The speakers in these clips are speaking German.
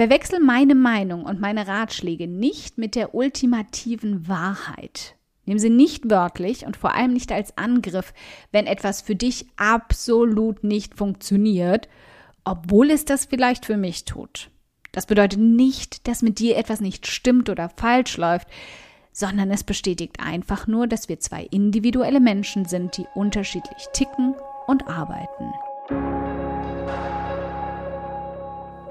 Verwechsel meine Meinung und meine Ratschläge nicht mit der ultimativen Wahrheit. Nimm sie nicht wörtlich und vor allem nicht als Angriff, wenn etwas für dich absolut nicht funktioniert, obwohl es das vielleicht für mich tut. Das bedeutet nicht, dass mit dir etwas nicht stimmt oder falsch läuft, sondern es bestätigt einfach nur, dass wir zwei individuelle Menschen sind, die unterschiedlich ticken und arbeiten.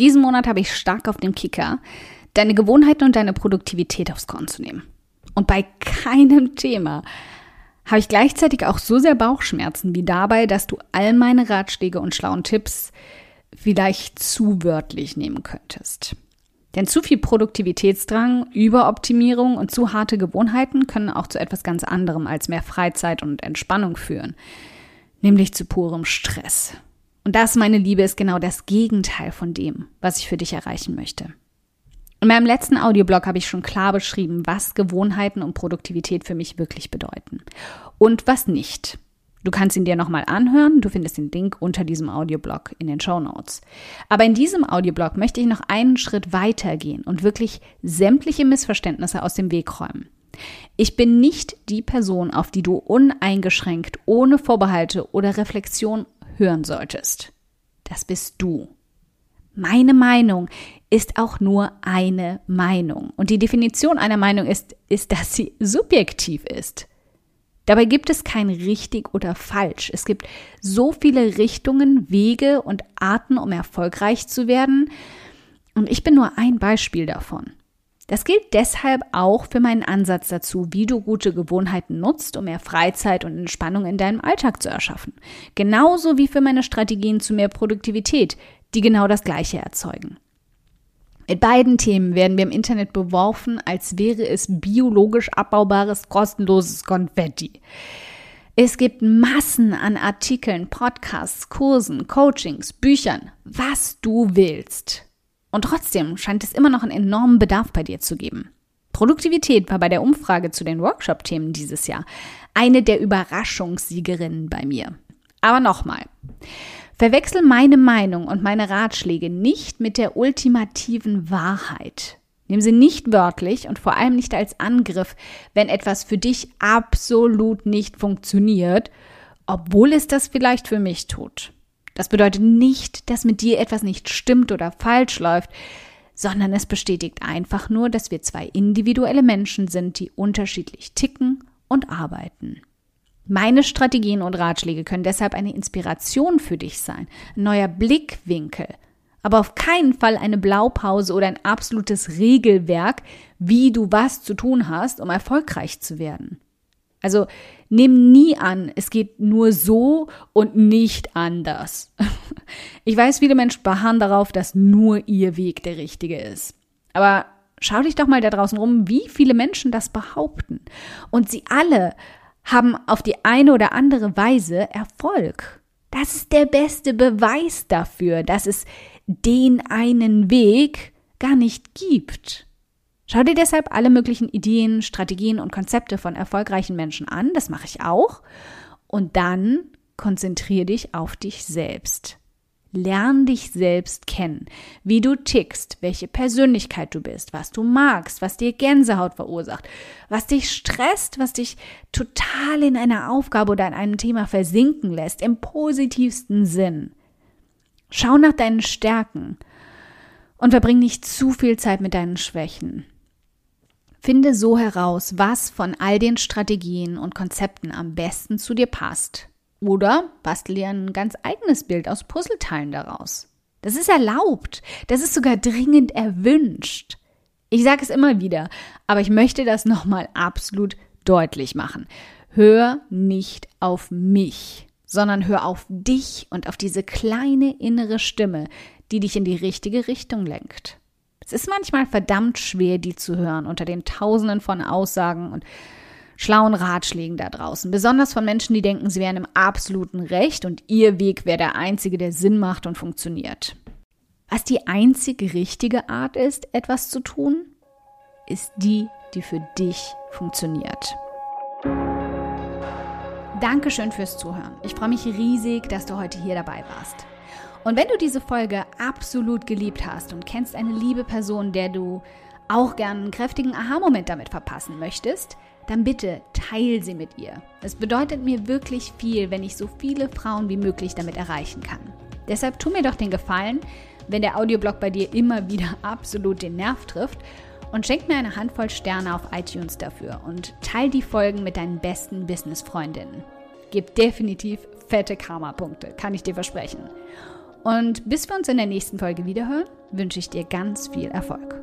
Diesen Monat habe ich stark auf dem Kicker, deine Gewohnheiten und deine Produktivität aufs Korn zu nehmen. Und bei keinem Thema habe ich gleichzeitig auch so sehr Bauchschmerzen wie dabei, dass du all meine Ratschläge und schlauen Tipps vielleicht zu wörtlich nehmen könntest. Denn zu viel Produktivitätsdrang, Überoptimierung und zu harte Gewohnheiten können auch zu etwas ganz anderem als mehr Freizeit und Entspannung führen, nämlich zu purem Stress. Und das, meine Liebe, ist genau das Gegenteil von dem, was ich für dich erreichen möchte. In meinem letzten Audioblog habe ich schon klar beschrieben, was Gewohnheiten und Produktivität für mich wirklich bedeuten und was nicht. Du kannst ihn dir nochmal anhören, du findest den Link unter diesem Audioblog in den Show Notes. Aber in diesem Audioblog möchte ich noch einen Schritt weiter gehen und wirklich sämtliche Missverständnisse aus dem Weg räumen. Ich bin nicht die Person, auf die du uneingeschränkt, ohne Vorbehalte oder Reflexion hören solltest. Das bist du. Meine Meinung ist auch nur eine Meinung. Und die Definition einer Meinung ist, ist, dass sie subjektiv ist. Dabei gibt es kein richtig oder falsch. Es gibt so viele Richtungen, Wege und Arten, um erfolgreich zu werden. Und ich bin nur ein Beispiel davon. Das gilt deshalb auch für meinen Ansatz dazu, wie du gute Gewohnheiten nutzt, um mehr Freizeit und Entspannung in deinem Alltag zu erschaffen. Genauso wie für meine Strategien zu mehr Produktivität, die genau das Gleiche erzeugen. Mit beiden Themen werden wir im Internet beworfen, als wäre es biologisch abbaubares, kostenloses Konfetti. Es gibt Massen an Artikeln, Podcasts, Kursen, Coachings, Büchern, was du willst. Und trotzdem scheint es immer noch einen enormen Bedarf bei dir zu geben. Produktivität war bei der Umfrage zu den Workshop-Themen dieses Jahr eine der Überraschungssiegerinnen bei mir. Aber nochmal. Verwechsel meine Meinung und meine Ratschläge nicht mit der ultimativen Wahrheit. Nimm sie nicht wörtlich und vor allem nicht als Angriff, wenn etwas für dich absolut nicht funktioniert, obwohl es das vielleicht für mich tut. Das bedeutet nicht, dass mit dir etwas nicht stimmt oder falsch läuft, sondern es bestätigt einfach nur, dass wir zwei individuelle Menschen sind, die unterschiedlich ticken und arbeiten. Meine Strategien und Ratschläge können deshalb eine Inspiration für dich sein, ein neuer Blickwinkel, aber auf keinen Fall eine Blaupause oder ein absolutes Regelwerk, wie du was zu tun hast, um erfolgreich zu werden. Also nimm nie an, es geht nur so und nicht anders. Ich weiß, viele Menschen beharren darauf, dass nur ihr Weg der richtige ist. Aber schau dich doch mal da draußen rum, wie viele Menschen das behaupten. Und sie alle haben auf die eine oder andere Weise Erfolg. Das ist der beste Beweis dafür, dass es den einen Weg gar nicht gibt. Schau dir deshalb alle möglichen Ideen, Strategien und Konzepte von erfolgreichen Menschen an, das mache ich auch, und dann konzentriere dich auf dich selbst. Lern dich selbst kennen, wie du tickst, welche Persönlichkeit du bist, was du magst, was dir Gänsehaut verursacht, was dich stresst, was dich total in einer Aufgabe oder in einem Thema versinken lässt, im positivsten Sinn. Schau nach deinen Stärken und verbring nicht zu viel Zeit mit deinen Schwächen. Finde so heraus, was von all den Strategien und Konzepten am besten zu dir passt. Oder bastel dir ein ganz eigenes Bild aus Puzzleteilen daraus. Das ist erlaubt. Das ist sogar dringend erwünscht. Ich sage es immer wieder, aber ich möchte das nochmal absolut deutlich machen. Hör nicht auf mich, sondern hör auf dich und auf diese kleine innere Stimme, die dich in die richtige Richtung lenkt. Es ist manchmal verdammt schwer, die zu hören unter den Tausenden von Aussagen und schlauen Ratschlägen da draußen. Besonders von Menschen, die denken, sie wären im absoluten Recht und ihr Weg wäre der einzige, der Sinn macht und funktioniert. Was die einzige richtige Art ist, etwas zu tun, ist die, die für dich funktioniert. Dankeschön fürs Zuhören. Ich freue mich riesig, dass du heute hier dabei warst. Und wenn du diese Folge absolut geliebt hast und kennst eine liebe Person, der du auch gern einen kräftigen Aha-Moment damit verpassen möchtest, dann bitte teil sie mit ihr. Es bedeutet mir wirklich viel, wenn ich so viele Frauen wie möglich damit erreichen kann. Deshalb tu mir doch den Gefallen, wenn der Audioblog bei dir immer wieder absolut den Nerv trifft und schenk mir eine Handvoll Sterne auf iTunes dafür und teil die Folgen mit deinen besten Business-Freundinnen. Gib definitiv fette Karma-Punkte, kann ich dir versprechen. Und bis wir uns in der nächsten Folge wiederhören, wünsche ich dir ganz viel Erfolg.